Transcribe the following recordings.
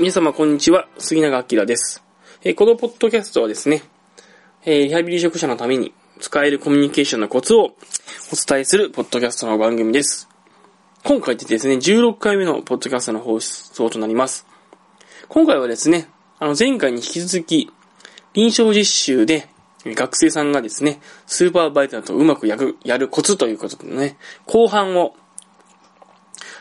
皆様こんにちは、杉永明です。えーこのポッドキャストはですね、えーリハビリ職者のために使えるコミュニケーションのコツをお伝えするポッドキャストの番組です。今回でですね、16回目のポッドキャストの放送となります。今回はですね、あの前回に引き続き、臨床実習で学生さんがですね、スーパーバイザーとうまくやるやるコツということでね、後半を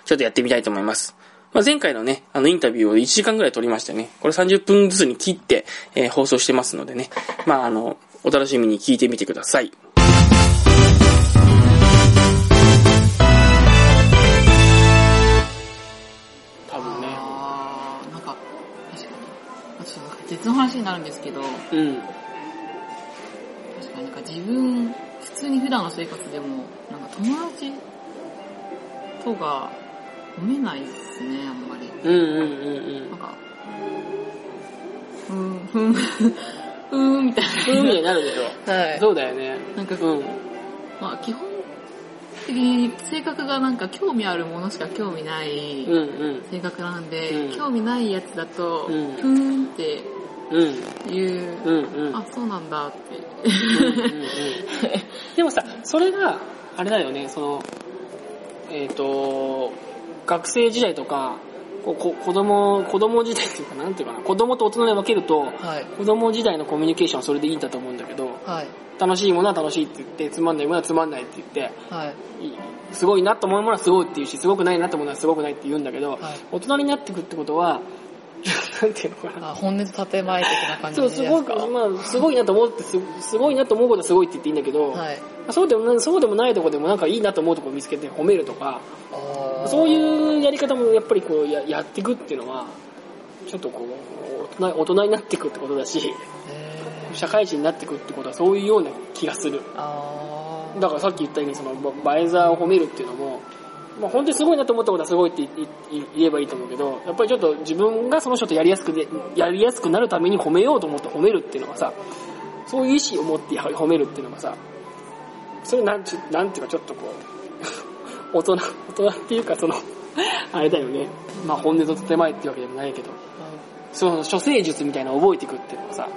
ちょっとやってみたいと思います。まあ、前回のね、あのインタビューを1時間ぐらい撮りましてね、これ30分ずつに切って、えー放送してますのでね、まあ、あの、お楽しみに聞いてみてください。多分ね。あーなんか、確かに。私なんか別の話になるんですけど、確うん。かになんか自分、普通に普段の生活でも、なんか友達とが褒めないですね、あんまり。うんうんうんなんか、ふーん、ふーん、ふーんみたいな。そういう風になるでしょ。はい。そうだよね。なんか、うん。まあ基本的に性格がなんか興味あるものしか興味ないうんうん。性格なんで、うん興味ないやつだと、うんふーんってうん。いう、うんうん。あ、そうなんだって。うんうんうんでもさ、それが、あれだよね、その、えっ、と、学生時代とか、ここ子供、子供時代っていうか、なんていうかな、子供と大人で分けると、はい。子供時代のコミュニケーションはそれでいいんだと思うんだけど、はい。楽しいものは楽しいって言って、つまんないものはつまんないって言って、はい。いすごいなと思うものはすごいって言うし、すごくないなと思うのはすごくないって言うんだけど、はい。大人になってくってことは、なんていうのかな。あ、本音と建前的な感じそう、ですごく、まあ、すごいなと思ってす、すごいなと思うことはすごいって言っていいんだけど、はい。そうでもない、そうでもないとこでもなんかいいなと思うとこ見つけて褒めるとか、そういうやり方もやっぱりこうややっていくっていうのは、ちょっとこう、大人大人になっていくってことだし、社会人になっていくってことはそういうような気がする。だからさっき言ったようにそのババイザーを褒めるっていうのも、まあ、本当にすごいなと思ったことはすごいって言えばいいと思うけど、やっぱりちょっと自分がその人とやりやすくで、やりやすくなるために褒めようと思って褒めるっていうのがさ、そういう意思を持って褒めるっていうのがさ、それなんちゅなんていうかちょっとこう、大人、大人っていうかその、あれだよね。まあ本音と建前っていうわけでもないけど、その処世術みたいなのを覚えていくっていうのはさ、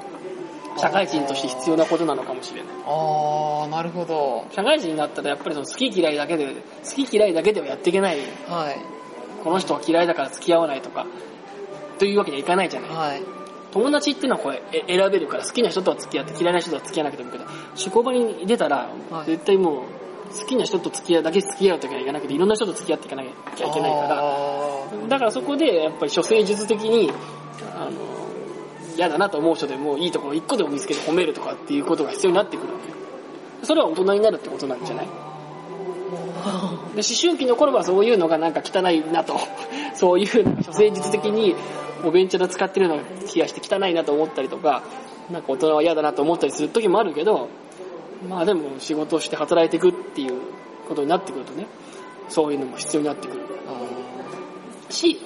社会人として必要なことなのかもしれない。あー、なるほど。社会人になったらやっぱりその好き嫌いだけで、好き嫌いだけではやっていけない。はい。この人は嫌いだから付き合わないとか、というわけにはいかないじゃない。はい。友達っていうのはこれえ選べるから好きな人とは付き合って嫌いな人とは付き合わなくてもいいけど、職場に出たらはい。絶対もう好きな人と付き合うだけ付き合うときはいかなくていろんな人と付き合っていかなきゃいけないから、あだからそこでやっぱり処世術的に、あの、嫌だなと思う人でもいいところ一個でも見つけて褒めるとかっていうことが必要になってくるわけよ。それは大人になるってことなんじゃない？思春期の頃はそういうのがなんか汚いなと。そういうなんか処世術的にお弁茶で使ってるような気がして汚いなと思ったりとかなんか大人は嫌だなと思ったりする時もあるけどまあでも仕事をして働いていくっていうことになってくるとねそういうのも必要になってくる。し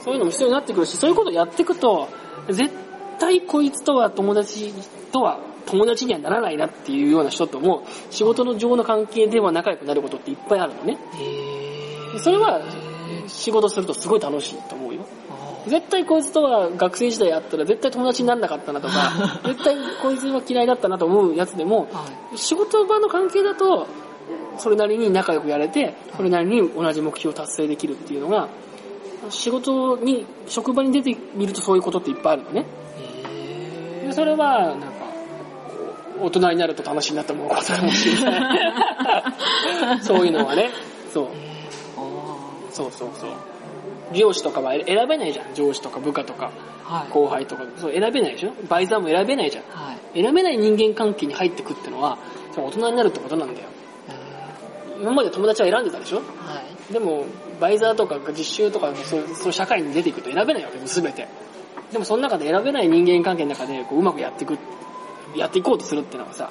そういうのも必要になってくるしそういうことをやっていくと絶対こいつとは友達とは友達にはならないなっていうような人とも仕事の上の関係では仲良くなることっていっぱいあるのね。それは仕事するとすごい楽しいと思うよ。絶対こいつとは学生時代あったら絶対友達にならなかったなとか 絶対こいつは嫌いだったなと思うやつでもはい。仕事場の関係だとそれなりに仲良くやれてそれなりに同じ目標を達成できるっていうのが仕事に職場に出てみるとそういうことっていっぱいあるのね。それはなんか大人になると楽しいなと思うことかもしれない。そういうのはね。そう。あそうそうそう。上司とかは選べないじゃん。上司とか部下とかーはい。後輩とか。そう選べないでしょ？バイザーも選べないじゃん。はい。選べない人間関係に入ってくってのは大人になるってことなんだよ。今まで友達は選んでたでしょ？はい。でもバイザーとか実習とかそうそう社会に出ていくと選べないわけです全て。でもその中で選べない人間関係の中でこううまくやっていくやっていこうとするっていうのはさ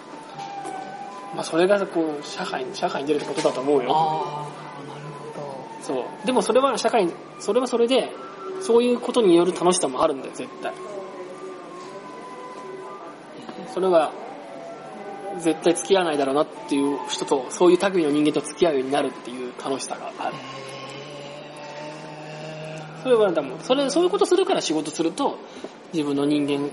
まあそれがこう社会に社会に出るってことだと思うよ。あー、なるほそう。でもそれは社会にそれはそれでそういうことによる楽しさもあるんだよ絶対。それは絶対付き合わないだろうなっていう人とそういう類の人間と付き合うようになるっていう楽しさがある。ど。それはでも、それ、そういうことするから仕事すると、自分の人間、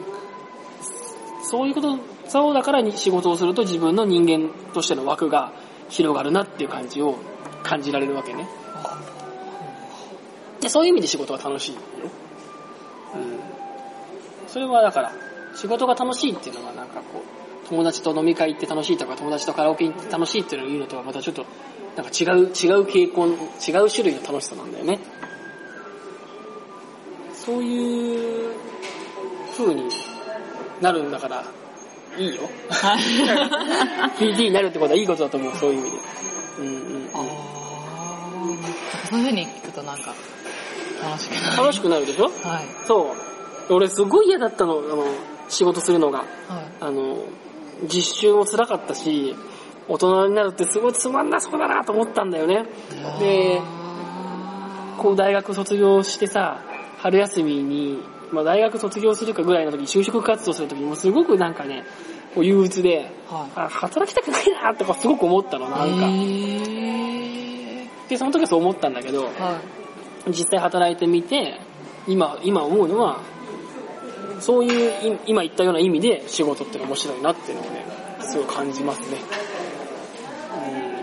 そういうこと、そうだからに仕事をすると自分の人間としての枠が広がるなっていう感じを感じられるわけね。で、そういう意味で仕事が楽しいよ。うん。それはだから、仕事が楽しいっていうのはなんかこう、友達と飲み会行って楽しいとか、友達とカラオケ行って楽しいっていうのを言うのとはまたちょっと、なんか違う、違う傾向、違う種類の楽しさなんだよね。そういう風になるんだから、いいよ。PD になるってことはいいことだと思う、そういう意味で。うんうん。あーなんかそういう風に聞くとなんか楽しくなる。楽しくなるでしょ？はい。そう。俺すごい嫌だったの、あの、仕事するのが。はい。あの、実習も辛かったし、大人になるってすごいつまんなそうだなと思ったんだよね。で、こう大学卒業してさ、春休みに、まあ大学卒業するかぐらいの時に就職活動する時にもうすごくなんかね、こう憂鬱で、はい。あ、働きたくないなとかすごく思ったの、なんか。で、その時はそう思ったんだけど、はい。実際働いてみて、今、今思うのは、そういうい今言ったような意味で仕事って面白いなっていうのをね、すごい感じますね。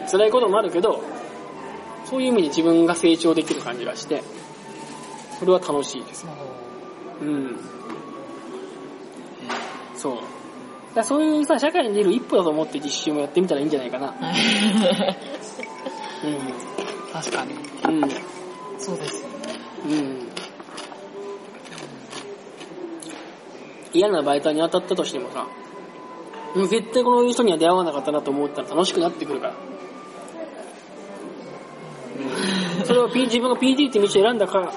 うん、辛いこともあるけど、そういう意味で自分が成長できる感じがして、それは楽しいです。うん。そう。だそういうさ、社会に出る一歩だと思って実習もやってみたらいいんじゃないかな。確かに。うん。うん。そうですよね。うん。嫌なバイトに当たったとしてもさ、もう絶対この人には出会わなかったなと思ったら楽しくなってくるから。それは、P、自分が PD って道を選んだから、道を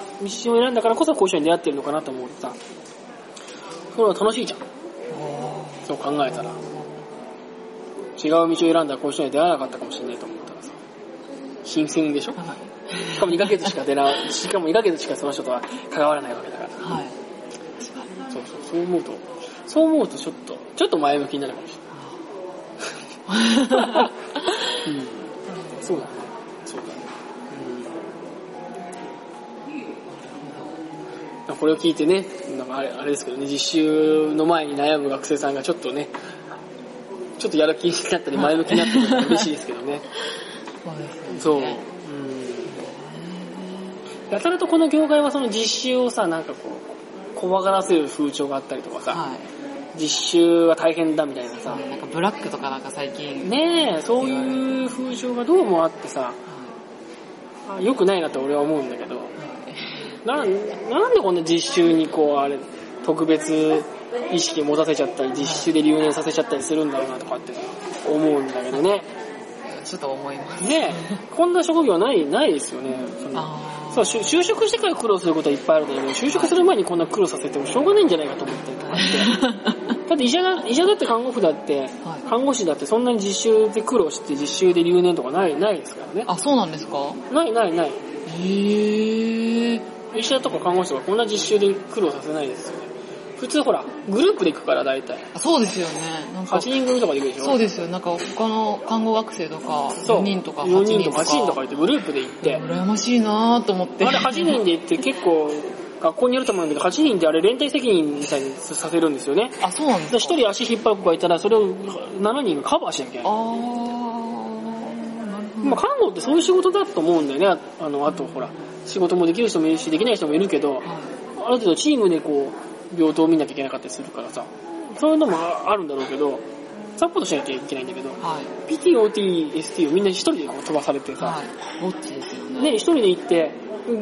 選んだからこそこういう人に出会ってるのかなと思ってさ、それは楽しいじゃん。そう考えたら。違う道を選んだらこういう人には出会わなかったかもしれないと思ったらさ、新鮮でしょ？はい。しかも2ヶ月しか出な、しかも2ヶ月しかその人とは関わらないわけだから。はい。そうそう、そう思うと、そう思うとちょっと、ちょっと前向きになるかもしれない。うん。そうだね。これを聞いてね、なんかあれあれですけどね、実習の前に悩む学生さんがちょっとね、ちょっとやる気になったり前向きになったり嬉しいですけどね。そうね。そう。うん。やたらとこの業界はその実習をさ、なんかこう、怖がらせる風潮があったりとかさ、はい。実習は大変だみたいなさ、なんかブラックとかなんか最近。ねえ、そういう風潮がどうもあってさ、あ良くないなと俺は思うんだけど、ななんでこんな実習にこう、あれ、特別意識持たせちゃったり、実習で留年させちゃったりするんだろうなとかって思うんだけどね。ちょっと思います。ねえ、こんな職業ない、ないですよね。そのあそう、就就職してから苦労することはいっぱいあるんだけど、就職する前にこんな苦労させてもしょうがないんじゃないかと思ったりとかして。だって医者だ医者だって看護婦だって、はい看護師だってそんなに実習で苦労して実習で留年とかない、ないですからね。あ、そうなんですか？ないないない。へえ。医者とか看護師とかこんな実習で苦労させないですよね。普通ほら、グループで行くから大体。あそうですよね。なんか8人組とかで行くでしょ？そうですよ。なんか他の看護学生とか、そう4人とか4 8人とか人とか。8人とかいてグループで行って、羨ましいなと思って。あれ8人で行って結構、学校によると思うんだけど、8人であれ連帯責任みたいにさせるんですよね。あ、そうなんですでか？1人足引っ張る子がいたら、それを7人がカバーしなきゃいけない。あ。まあ、看護ってそういう仕事だと思うんだよね。ああの、あとほら、仕事もできる人もいるし、できない人もいるけど、はいある程度チームでこう、病棟を見なきゃいけなかったりするからさ、そういうのもああるんだろうけど、サポートしなきゃいけないんだけど、はい。PT、OT、ST をみんな一人で飛ばされてさ、はい。ぼっちですよね。ね、一人で行って、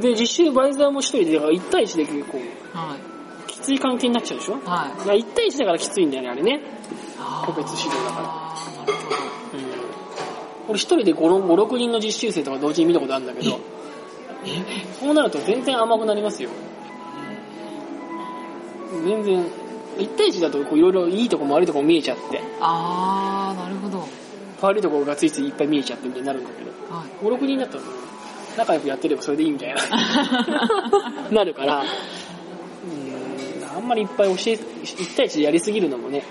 で、実習バイザーも一人で、だから1対1でこう、はい。きつい関係になっちゃうでしょ？はい。ら1対1だからきついんだよね、あれね。個別指導だから。俺一人で5、6人の実習生とか同時に見たことあるんだけど、そうなると全然甘くなりますよ。全然、1対1だといろいろいいとこも悪いとこも見えちゃって、あー、なるほど。悪いとこがついついいっぱい見えちゃってみたいになるんだけど、はい。5、6人だったら仲良くやってればそれでいいみたいな、なるから、うん、あんまりいっぱい教え、1対1でやりすぎるのもね、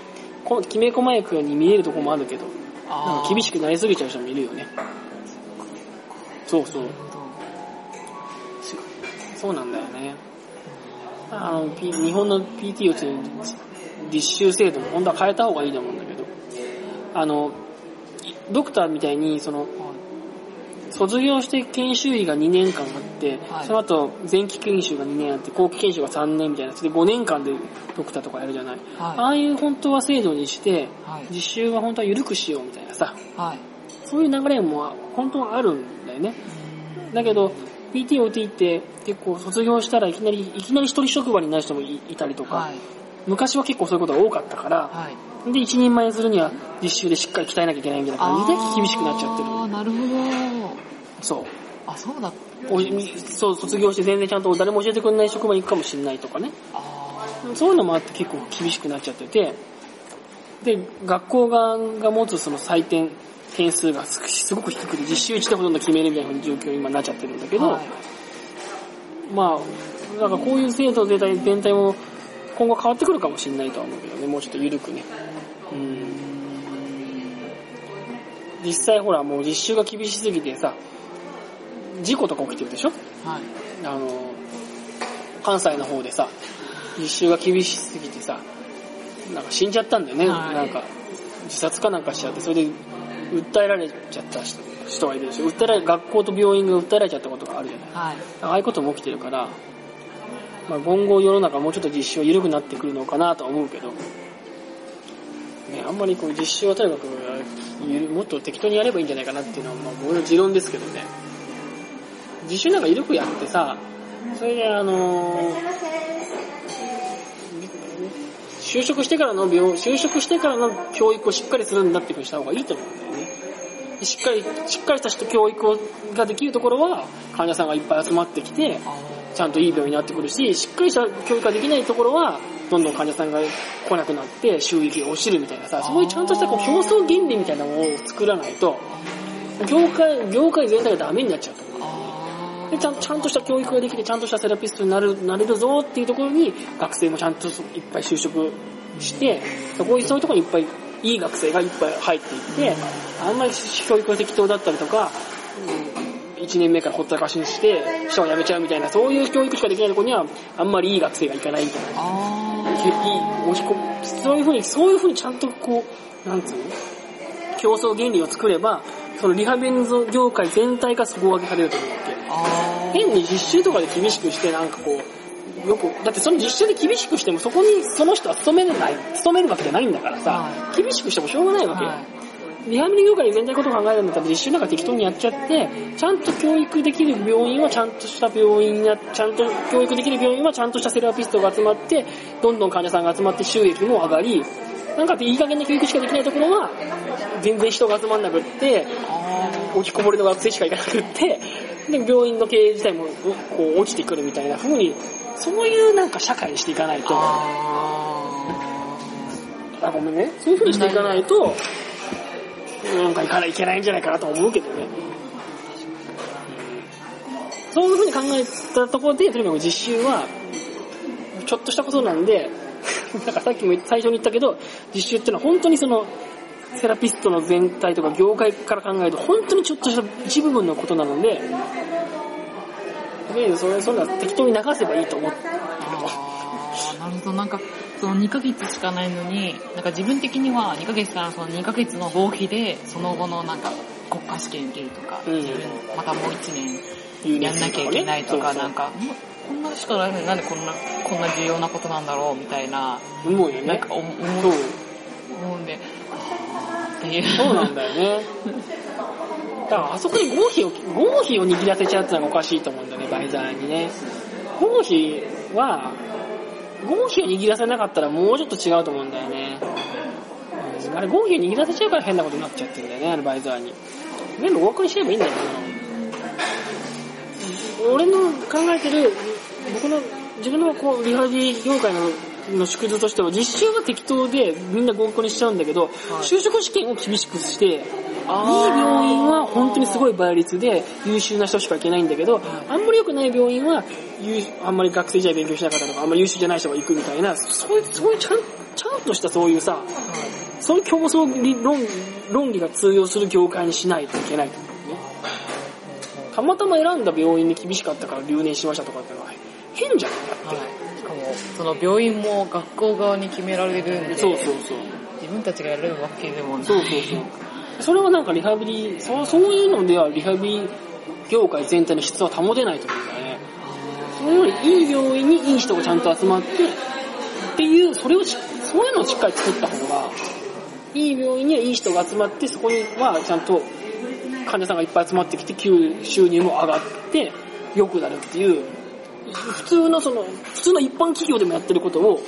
こきめ細やくように見えるとこもあるけど、なんあ厳しくなりすぎちゃう人もいるよね。そうそう。そうなんだよね。あの、P、日本の PT をつ実習制度も本当は変えた方がいいと思うんだけど、あの、ドクターみたいに、その、卒業して研修医が2年間あって、はいその後前期研修が2年あって、後期研修が3年みたいなやつで5年間でドクターとかやるじゃない。あはあいう本当は制度にして、い。はい。実習は本当は緩くしようみたいなさ、はい。そういう流れも本当はあるんだよね。だけど、PT、OT って結構卒業したらいきなり、いきなり一人職場になる人もいいたりとか、はい。昔は結構そういうことが多かったから、はい。で、一人前にするには実習でしっかり鍛えなきゃいけないみたいな感じで厳しくなっちゃってああ、る。なるほど。そう。あ、そうだ。おそう、卒業して全然ちゃんと誰も教えてくれない職場に行くかもしれないとかね。あそういうのもあって結構厳しくなっちゃってて、で、学校側が持つその採点点数がすすごく低くて、実習1でほとんど決めるみたいな状況に今なっちゃってるんだけあ。ど、はい。まあ、なんかこういう制度全体全体も今後変わってくるかもしれないとは思うけどね、もうちょっと緩くね。うん。実際ほらもう実習が厳しすぎてさ、事故とか起きてるでしょ？はい。あの、関西の方でさ、実習が厳しすぎてさ、なんか死んじゃったんだよね。はいなんか、自殺かなんかしちゃって、それで訴えられちゃった人人がいるでしょ。訴えられ、学校と病院が訴えられちゃったことがあるじゃない。はい。ああいうことも起きてるから、まあ、今後世の中もうちょっと実習は緩くなってくるのかなとは思うけど、ね、あんまりこう実習はとにかくもっと適当にやればいいんじゃないかなっていうのは、まあ、僕の持論ですけどね。実習なんか緩くやってさ、それであのー就職してからの病、就職してからの教育をしっかりするんだっていうふうにした方がいいと思うんだよね。しっかり、しっかりした人教育をができるところは、患者さんがいっぱい集まってきて、あちゃんといい病院になってくるし、しっかりした教育ができないところは、どんどん患者さんが来なくなって収益が落ちるみたいなさ、そういうちゃんとしたこう競争原理みたいなのを作らないと、業界、業界全体がダメになっちゃうと思う。あでちゃんちゃんとした教育ができて、ちゃんとしたセラピストになるなれるぞっていうところに、学生もちゃんといっぱい就職して、そこそういうところにいっぱい、いい学生がいっぱい入っていって、あんまり教育が適当だったりとか、1年目からほったらかしにして、人が辞めちゃうみたいな、そういう教育しかできないところには、あんまりいい学生がいかないみたいな。あいいそういうふうに、そういうふうにちゃんとこう、なんつうの？競争原理を作れば、そのリハビリ業界全体が底上げされると思うわけ。あ変に実習とかで厳しくしてなんかこう、よく、だってその実習で厳しくしてもそこにその人は勤めれない、勤めるわけじゃないんだからさは、厳しくしてもしょうがないわけよ。はい。リハビリ業界で全体のことを考えるんだったら実習なんか適当にやっちゃって、ちゃんと教育できる病院はちゃんとした病院や、ちゃんと教育できる病院はちゃんとしたセラピストが集まって、どんどん患者さんが集まって収益も上がり、なんかいい加減な教育しかできないところは、全然人が集まんなくって、あ落ちこぼれの学生しか行かなくって、で、病院の経営自体もこう落ちてくるみたいな風に、そういうなんか社会にしていかないと、ああ、ごめんね。そういう風にしていかないと、なんかいかないいけないんじゃないかなと思うけどね。そういう風に考えたところで、とにかく実習は、ちょっとしたことなんで、なんかさっきも最初に言ったけど、実習っていうのは本当にその、セラピストの全体とか業界から考えると本当にちょっとした一部分のことなので、で、それ、それは適当に流せばいいと思って。なるほど、なんか、その2ヶ月しかないのに、なんか自分的には2ヶ月からその2ヶ月の合否で、その後のなんか国家試験受けるとか、うん自分またもう1年留やんなきゃいけないとか、なんか、こんなしかないのになんでこんな、こんな重要なことなんだろうみたいな、思うよねなんか。思う。思うんで、っていう。そうなんだよね。だからあそこに合否を、合否を握らせちゃうってのがおかしいと思うんだよね、バイザーにね。合否は、合否を握らせなかったらもうちょっと違うと思うんだよね。あれ合否を握らせちゃうから変なことになっちゃってるんだよね、あのバイザーに。全部合格にしちゃえばいいんだよな。俺の考えてる、僕の、自分のこう、リハビリ業界のの縮図としては、実習は適当でみんな合格にしちゃうんだけど、就職試験を厳しくして、いい病院は本当にすごい倍率で優秀な人しか行けないんだけど、あんまり良くない病院は、優あんまり学生時代勉強しなかったとか、あんまり優秀じゃない人が行くみたいな、そういう、そういうちゃん、ちゃんとしたそういうさ、そういう競争理論論理が通用する業界にしないといけないと思うね。たまたま選んだ病院で厳しかったから留年しましたとかってのは変じゃない？だって、はい。その病院も学校側に決められるんで、そうそうそう。自分たちがやるわけでもない。そうそうそう。それはなんかリハビリ、そうそういうのではリハビリ業界全体の質は保てないと思うんだよね。それよりいい病院にいい人がちゃんと集まって、っていう、それをし、そういうのをしっかり作った方が、いい病院にはいい人が集まって、そこにはちゃんと患者さんがいっぱい集まってきて、給収入も上がって、良くなるっていう、普通のその、普通の一般企業でもやってることを、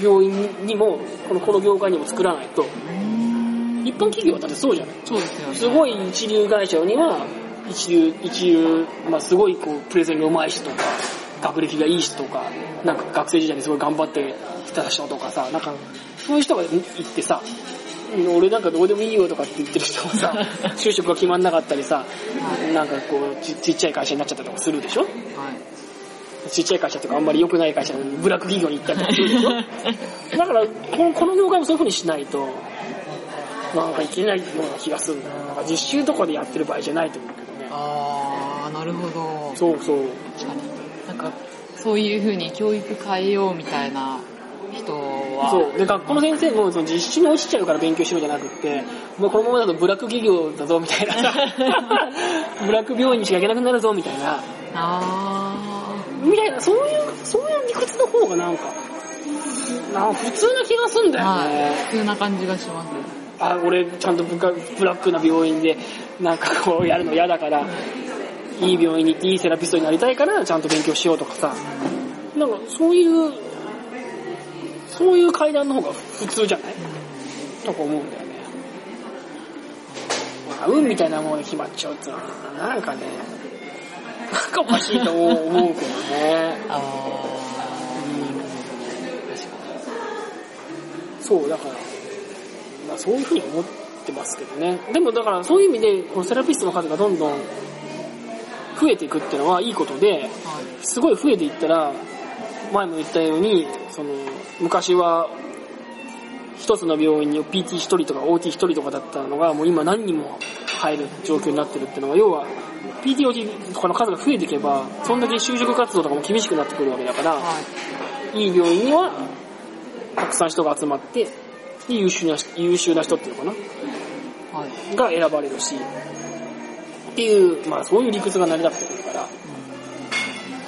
病院にも、この、この業界にも作らないと、一般企業はだってそうじゃないそうですよね。すごい一流会社には、一流、一流、まあすごいこう、プレゼンが上手い人とか、学歴がいい人とか、なんか学生時代にすごい頑張ってきた人とかさ、なんか、そういう人が行ってさ、うん俺なんかどうでもいいよとかって言ってる人もさ、就職が決まんなかったりさ、なんかこうち、ちっちゃい会社になっちゃったりとかするでしょ？はい。ちっちゃい会社とかあんまり良くない会社にブラック企業に行ったりとかするでしょ？だからこの、この業界もそういう風にしないと、なんかいけないような気がするなんか実習とかでやってる場合じゃないと思うけどね。あー、なるほど。そうそう。確かに。なんか、そういう風に教育変えようみたいな人は、そう。で、学校の先生もその実習に落ちちゃうから勉強しろじゃなくって、もうこのままだとブラック企業だぞみたいなさ、ブラック病院にしか行けなくなるぞみたいな、あみたいな、そういう、そういう理屈の方がなんか、なんか普通な気がすんー、だよはいね。。普通な感じがします。あ、俺ちゃんとブカブラックな病院でなんかこうやるの嫌だから、いい病院に行っていいセラピストになりたいからちゃんと勉強しようとかさ、なんかそういう、そういう階段の方が普通じゃない？とか思うんだよね。まあ運みたいなもので決まっちゃうってのは、なんかね、なんかおかしいと思うけどね。あそう、だから、まあそういうふうに思ってますけどね。でもだからそういう意味で、このセラピストの数がどんどん増えていくっていうのはいいことで、すごい増えていったら、前も言ったように、その、昔は、一つの病院に PT1 人とか OT1 人とかだったのが、もう今何人も入る状況になってるっていうのは、要は、PTOT とかの数が増えていけば、そんだけ就職活動とかも厳しくなってくるわけだから、はい。いい病院には、たくさん人が集まって、で優秀な、優秀な人っていうのかな？はい。が選ばれるし、っていう、まあそういう理屈が成り立ってくるから、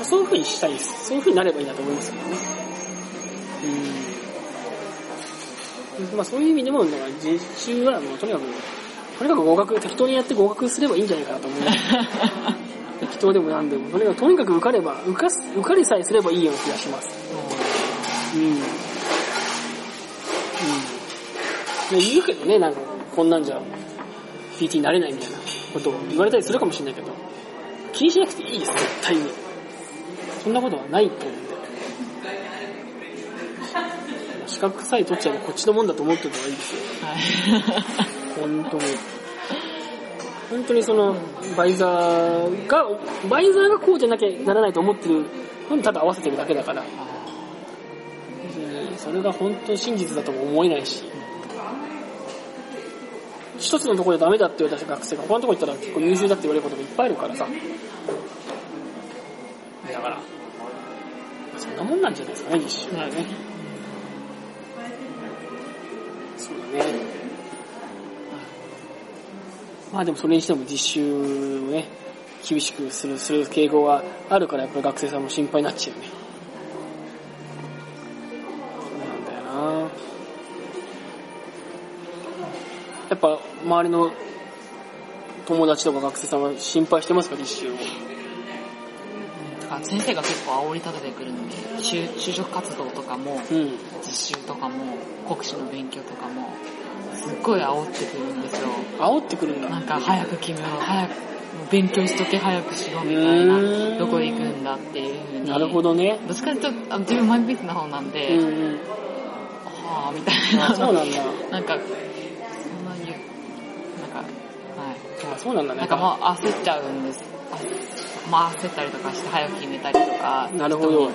そういう風にしたいです。そういう風になればいいなと思いますけどね。うん。まあそういう意味でも、だから実習はもうとにかく、とにかく合格、適当にやって合格すればいいんじゃないかなと思う。適当でもなんでも、とにかくとにかく受かれば、受かす、受かりさえすればいいような気がします。うん。うん。で言うけどね、なんか、こんなんじゃ、PT になれないみたいなことを言われたりするかもしれないけど、気にしなくていいです、絶対に。そんなことはないと思うんで。資格さえ取っちゃえばこっちのもんだと思っておいた方がいいですよ。はい。本当に。本当にその、バイザーが、バイザーがこうじゃなきゃならないと思ってるのにただ合わせてるだけだから、それが本当に真実だとも思えないし、一つのところでダメだって言われた学生が他のところ行ったら結構優秀だって言われることもいっぱいあるからさ。だから、そんなもんなんじゃないですかね、実習はね。まあでもそれにしても実習をね、厳しくする、する傾向があるからやっぱり学生さんも心配になっちゃうよね。そうなんだよなやっぱ周りの友達とか学生さんは心配してますか、実習を？だから先生が結構煽り立ててくるので、就就職活動とかも、うん。実習とかも、国試の勉強とかも、すっごい煽ってくるんですよ。煽ってくるんだ。なんか早く決めろ、早く、勉強しとけ早くしろみたいうな、どこで行くんだっていう風に。なるほどね。どっちかというと、あの自分マイペースな方なんで、うんうん。はぁ、みたいな。あ、そうなんだ。なんか、そんなに、なんか、はい。あ、そうなんだね。なんかもう焦っちゃうんです。あまあ焦ったりとかして早く決めたりとか、なるほどい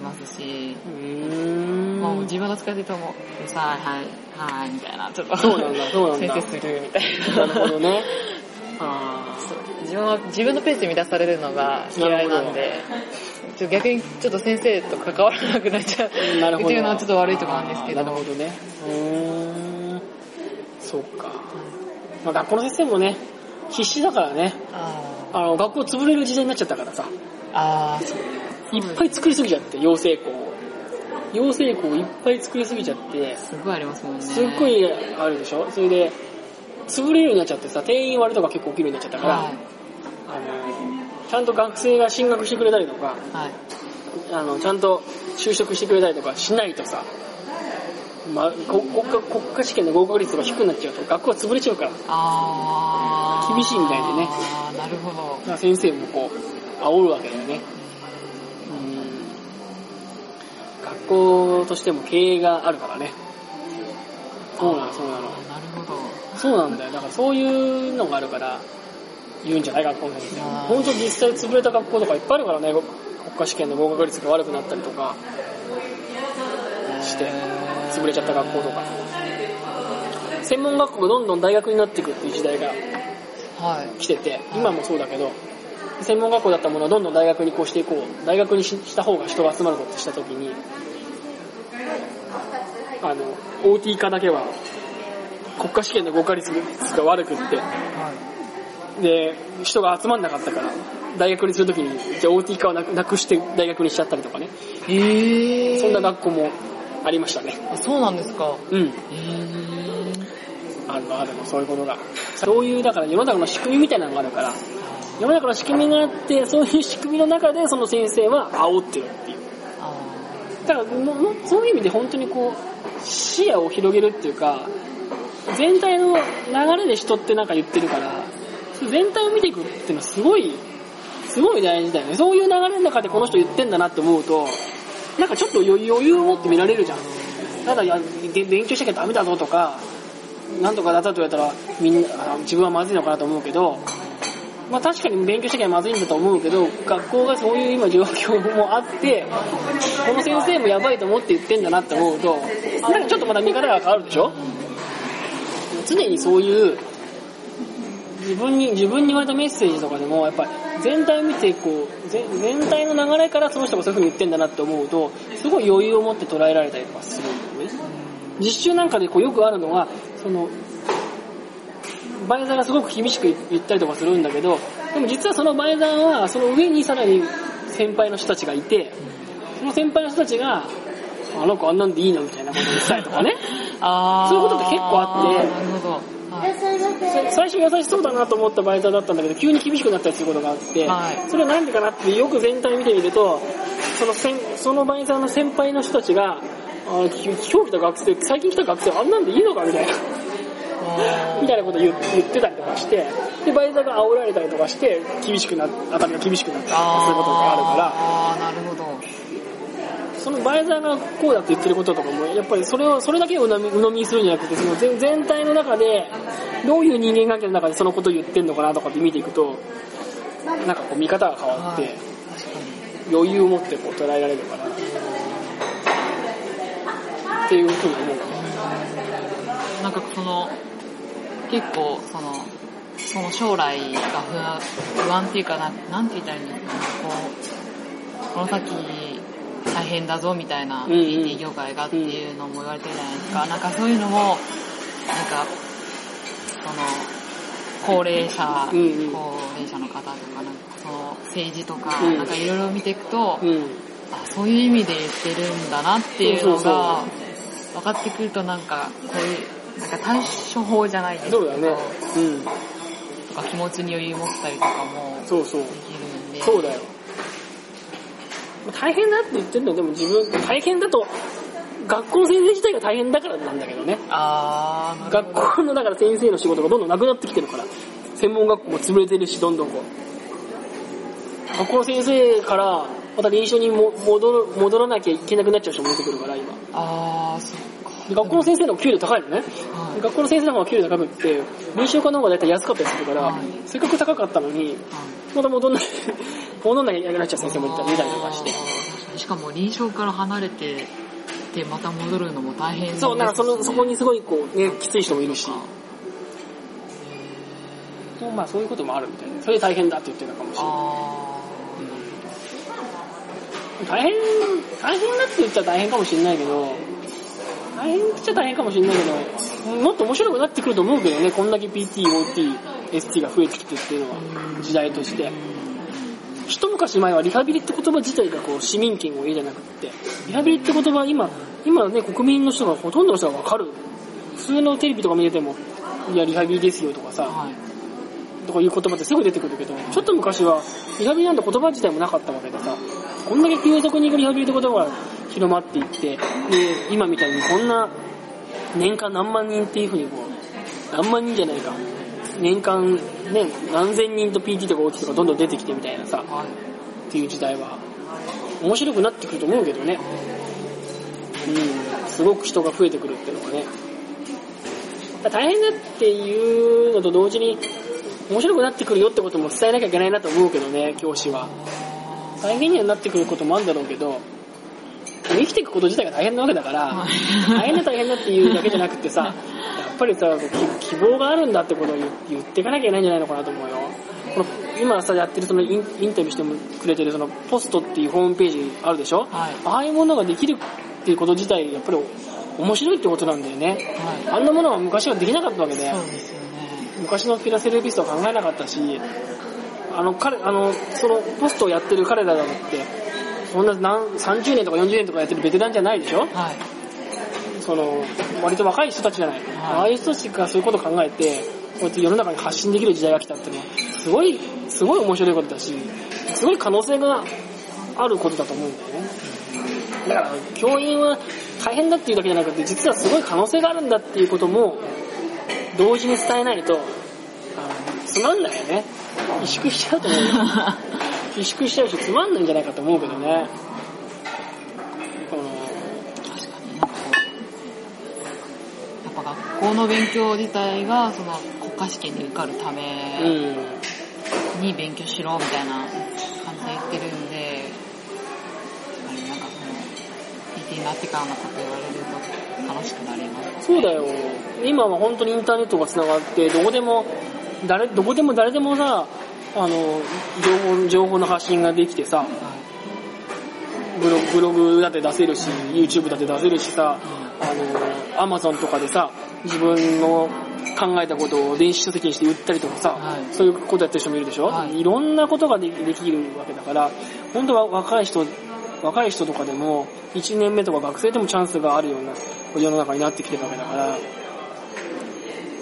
ますし、うーん。もう自分はどっちかというともう、さあ、はい、はい、みたいな、ちょっと、そうなんだそうなんだ先生するみたいな。なるほどね。あ自分は自分のペースで乱されるのが嫌いなんで、ちょ逆にちょっと先生と関わらなくなっちゃうーなるほど。っていうのはちょっと悪いところなんですけど。なるほどね。うーん。そうか。まあ学校の先生もね、必死だからね。ああの、学校潰れる時代になっちゃったからさ。ーあー、そういっぱい作りすぎちゃって、養成校を。養成校をいっぱい作りすぎちゃって、すごいありますもんね。すっごいあるでしょ？それで、潰れるようになっちゃってさ、定員割れとか結構起きるようになっちゃったから、はい。あの、ちゃんと学生が進学してくれたりとか、はい。あの、ちゃんと就職してくれたりとかしないとさ、まあ、こ国家国家試験の合格率が低くなっちゃうと学校が潰れちゃうから。厳しいみたいでねなるほど。ら先生もこう、煽るわけだよね。うん。学校としても経営があるからね。そうなの、そうなの。なるほど。そうなんだよ。だからそういうのがあるから、言うんじゃない学校の先生。本当実際潰れた学校とかいっぱいあるからね、国家試験の合格率が悪くなったりとかして、潰れちゃった学校とか。専門学校がどんどん大学になっていくっていう時代がはい。来てて、今もそうだけど、専門学校だったものをどんどん大学にこうしていこう。大学にしした方が人が集まることしたときに、あの、OT 化だけは国家試験の合格率が悪くって、はで、人が集まんなかったから、大学にするときに、じゃあ OT 化をなくして大学にしちゃったりとかね。い。えー。そんな学校もありましたね。あそうなんですか。うん。えー。あるのあるの、そういうことが。そういう、だから世の中の仕組みみたいなのがあるから、世の中の仕組みがあって、そういう仕組みの中でその先生は煽ってるっていう。あだからももそういう意味で本当にこう、視野を広げるっていうか、全体の流れで人ってなんか言ってるから、全体を見ていくっていうのはすごい、すごい大事だよね。そういう流れの中でこの人言ってんだなって思うと、なんかちょっと余裕を持って見られるじゃん。ただ、勉強しなきゃダメだぞとか、なんとかだったと言われたら、みんな、自分はまずいのかなと思うけど、まあ確かに勉強しなきゃまずいんだと思うけど、学校がそういう今状況もあって、この先生もやばいと思って言ってんだなって思うと、なんかちょっとまた見方が変わるでしょ？常にそういう、自分に、自分に言われたメッセージとかでも、やっぱり全体を見て、こう、全全体の流れからその人がそういう風に言ってんだなって思うと、すごい余裕を持って捉えられたりとかするんだよね。実習なんかでこうよくあるのは、その、バイザーがすごく厳しく言ったりとかするんだけど、でも実はそのバイザーは、その上にさらに先輩の人たちがいて、その先輩の人たちが、あの子あんなんでいいのみたいなこと言ったりとかね。そういうことって結構あって。最初優しそうだなと思ったバイザーだったんだけど、急に厳しくなったりすることがあって、はいそれはなんでかなってよく全体見てみると、その先そのバイザーの先輩の人たちが、あ今日来た学生、最近来た学生あんなんでいいのかみたいな。みたいなこと言言ってたりとかして、で、バイザーが煽られたりとかして、厳しくな、当たりが厳しくなったりとかすることがあるから、あー、なるほど。そのバイザーがこうだって言ってることとかも、やっぱりそれを、それだけを鵜呑みするんじゃなくて、その全全体の中で、どういう人間関係の中でそのことを言ってんのかなとかって見ていくと、なんかこう見方が変わって。余裕を持ってこう捉えられるから、っていうふうに思う。なんかその、結構その、その将来が不安不安っていうかな、なんて言ったらいいんですかね、こう、この先大変だぞみたいな、うんうん IT 業界がっていうのも言われてるじゃないですか。なんかそういうのも、なんか、その、高齢者、高齢者の方とか、なんかその政治とか、うんなんかいろいろ見ていくと、うん。あそういう意味で言ってるんだなっていうのが分かってくるとなんかこういうなんか対処法じゃないですけどそうだね。うん。とか気持ちに余裕持ったりとかもそうそう。できるんでそうだよ。大変だって言ってんのでも自分、大変だと、学校の先生自体が大変だからなんだけどね。あー学校のだから先生の仕事がどんどんなくなってきてるから。専門学校も潰れてるし、どんどんこう。学校の先生から、また臨床にも戻る戻らなきゃいけなくなっちゃう人も出てくるから、今。あーそっ学校の先生の給料高いのね。はいで学校の先生の方が給料高くって、臨床科の方がだいたい安かったりするから、はいせっかく高かったのに、はいまた戻んない、戻んないけなくなっちゃう先生もいたりとかして。しかも臨床から離れてでまた戻るのも大変ですそう、なんかその、そこにすごいこう、ね、きつい人もいるし。まあそういうこともあるみたいな。それで大変だって言ってたかもしれない。大変、大変だって言っちゃ大変かもしれないけど、大変っちゃ大変かもしれないけど、もっと面白くなってくると思うけどね、こんだけ PT、OT、ST が増えてきてっていうのは、時代として。一昔前はリハビリって言葉自体がこう市民権を得じゃなくって、リハビリって言葉今、今ね、国民の人がほとんどの人がわかる。普通のテレビとか見てても、いや、リハビリですよとかさ、あはいとかいう言葉ってすぐ出てくるけど、ちょっと昔はリハビリなんて言葉自体もなかったわけでさ、こんだけ急速にリハビリって言葉が広まっていって、で、今みたいにこんな年間何万人っていうふうにこう、何万人じゃないか、年間ね、何千人と PT とか OT とかどんどん出てきてみたいなさ、はいっていう時代は、面白くなってくると思うけどね。うん、すごく人が増えてくるっていうのがね。大変だっていうのと同時に、面白くなってくるよってことも伝えなきゃいけないなと思うけどね、教師は。大変にはなってくることもあるんだろうけど、生きていくこと自体が大変なわけだからは、い。大変だ大変だっていうだけじゃなくてさ、やっぱりさ、き希望があるんだってことを言言っていかなきゃいけないんじゃないのかなと思うよ。この今さ、やってるそのインインタビューしてもくれてるそのポストっていうホームページあるでしょ？はい。ああいうものができるっていうこと自体、やっぱり面白いってことなんだよね。はい。あんなものは昔はできなかったわけで、そうですよね。昔のフィラセルピストは考えなかったし、あの、彼、あの、そのポストをやってる彼らだって、そんな何、30年とか40年とかやってるベテランじゃないでしょ？はいその、割と若い人たちじゃない。ああいう人たちがそういうことを考えて、こうやって世の中に発信できる時代が来たっていうのは、すごい、すごい面白いことだし、すごい可能性があることだと思うんだよね。だから、教員は大変だっていうだけじゃなくて、実はすごい可能性があるんだっていうことも、同時に伝えないと、あのつまんないよね。萎縮しちゃうと思うよ。萎縮しちゃうし、つまんないんじゃないかと思うけどね。この確かになんかこうやっぱ学校の勉強自体がその国家試験に受かるたうめん。に勉強しろみたいな感じで言ってるんで、やっぱりなんかその PT になってからのこと言われると楽しくなります。そうだよ。今は本当にインターネットが繋がって、どこでも、誰、どこでも誰でもさ、あの、情報、情報の発信ができてさ、はブログ、ブログだって出せるし、YouTube だって出せるしさ、あの、Amazon とかでさ、自分の考えたことを電子書籍にして売ったりとかさ、はい。そういうことやってる人もいるでしょ、はい。いろんなことがでできるわけだから、本当は若い人、若い人とかでも、1年目とか学生でもチャンスがあるような世の中になってきてるわけだから、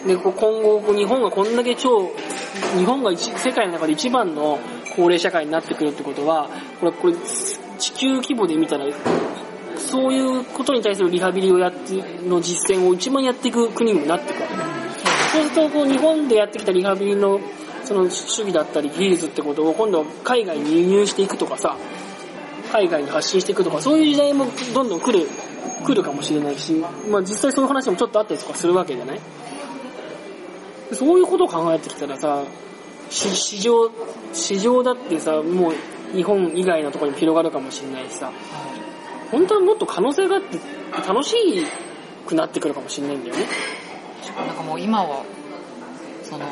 で、こう今後、日本がこんだけ超、日本が世界の中で一番の高齢社会になってくるってことは、これ、これ、地球規模で見たら、そういうことに対するリハビリをやって、の実践を一番やっていく国にもなっていくわけだ。そうすると、こう、日本でやってきたリハビリの、その主義だったり技術ってことを今度海外に輸入していくとかさ、海外に発信していくとか、そういう時代もどんどん来る、来るかもしれないし、まあ実際そういう話もちょっとあったりとかするわけじゃない？そういうことを考えてきたらさ、し市場、市場だってさ、もう日本以外のところにも広がるかもしれないしさ、い。はい本当はもっと可能性があって楽しくなってくるかもしれないんだよね。なんかもう今は、その、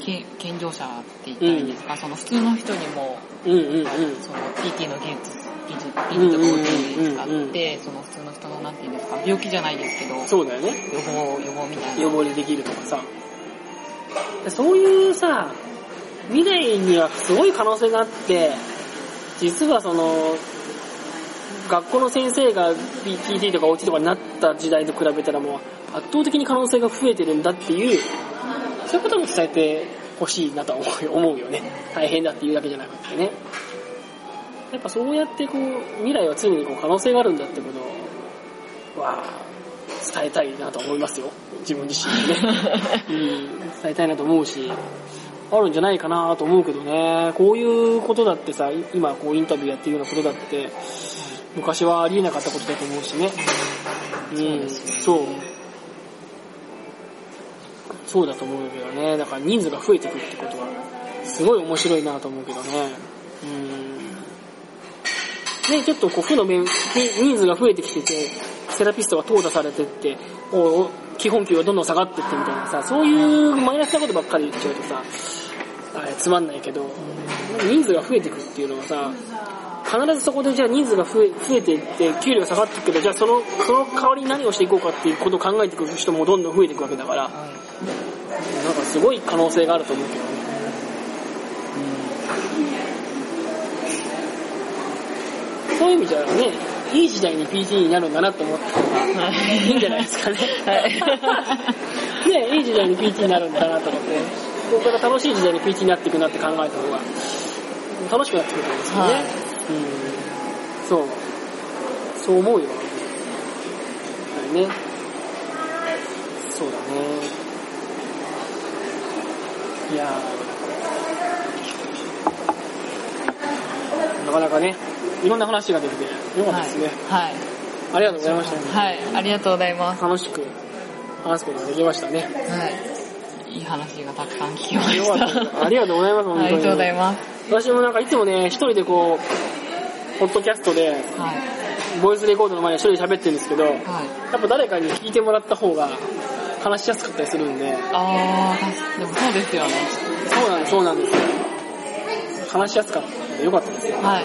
け健常者って言ったらいいんですか、その普通の人にも、うんうんうん。その PT の技術、技術、技術を使うんうんうんうんって、その普通の人のなんていうんですか、病気じゃないですけど、そうだよね。予防、予防みたいな。予防でできるとかさ。そういうさ、未来にはすごい可能性があって、実はその、学校の先生が PT とか OT とかになった時代と比べたらもう圧倒的に可能性が増えてるんだっていう、そういうことも伝えてほしいなと思うよ思うよね。大変だっていうだけじゃなくてね。やっぱそうやってこう、未来は常にこう可能性があるんだってことは、伝えたいなと思いますよ。自分自身でね。うん、伝えたいなと思うし、あるんじゃないかなと思うけどね。こういうことだってさ、今こうインタビューやってるようなことだって、昔はありえなかったことだと思うしね。うん、そう。そうだと思うけどね。だから人数が増えてくってことは、すごい面白いなと思うけどね。うん。ね、ちょっとこう負の面、に人数が増えてきてて、セラピストが淘汰されてって、お基本給がどんどん下がってってみたいなさ、そういうマイナスなことばっかり言っちゃうとさ、あれつまんないけど、人数が増えていくっていうのはさ、必ずそこでじゃあ人数が増え増えていって、給料が下がっていくけど、じゃあその、その代わりに何をしていこうかっていうことを考えていく人もどんどん増えていくわけだから、なんかすごい可能性があると思うけどね。そういう意味じゃね、いい時代に PT になるんだなと思った方がはいいいんじゃないですかね。はい。ね、いい時代に PT になるんだなと思って、ここから楽しい時代に PT になっていくなって考えた方が楽しくなってくると思うんですよね。はいうん。そう。そう思うよ。はいね。そうだね。いやーなかなかね、いろんな話ができてよかったですね。はい。ありがとうございました、はい。ありがとうございます。楽しく話すことができましたね。はい。いい話がたくさん聞きました。ありがとうございます、本当に。ありがとうございます。私もなんかいつもね、一人でこう、ポッドキャストで、はい。ボイスレコードの前に一人で喋ってるんですけど、やはい。っぱ誰かに聞いてもらった方が話しやすかったりするんで、あー、でもそうですよね。そうなんです、そうなんですよ。話しやすかったんでよかったですよ。はい。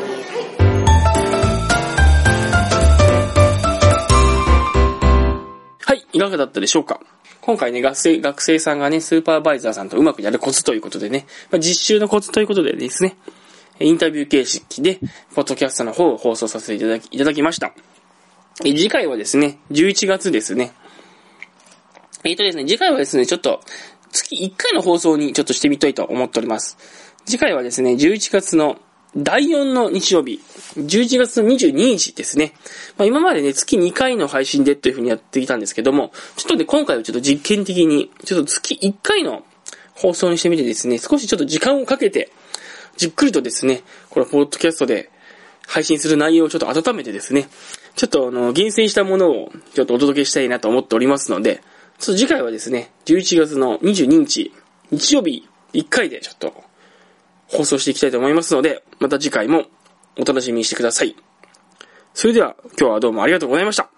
い、かがだったでしょうか今回ね、学生、学生さんがね、スーパーバイザーさんとうまくやるコツということでね、まあ、実習のコツということでですね、インタビュー形式で、ポッドキャストの方を放送させていただき、いただきました。え次回はですね、11月ですね。えっ、とですね、次回はですね、ちょっと、月1回の放送にちょっとしてみたいと思っております。次回はですね、11月の第4の日曜日、11月22日ですね。まあ、今までね、月2回の配信でというふうにやってきたんですけども、ちょっとね、今回はちょっと実験的に、ちょっと月1回の放送にしてみてですね、少しちょっと時間をかけて、じっくりとですね、このポッドキャストで配信する内容をちょっと温めてですね、ちょっとあの、厳選したものをちょっとお届けしたいなと思っておりますので、ちょっと次回はですね、11月の22日、日曜日1回でちょっと放送していきたいと思いますので、また次回もお楽しみにしてください。それでは今日はどうもありがとうございました。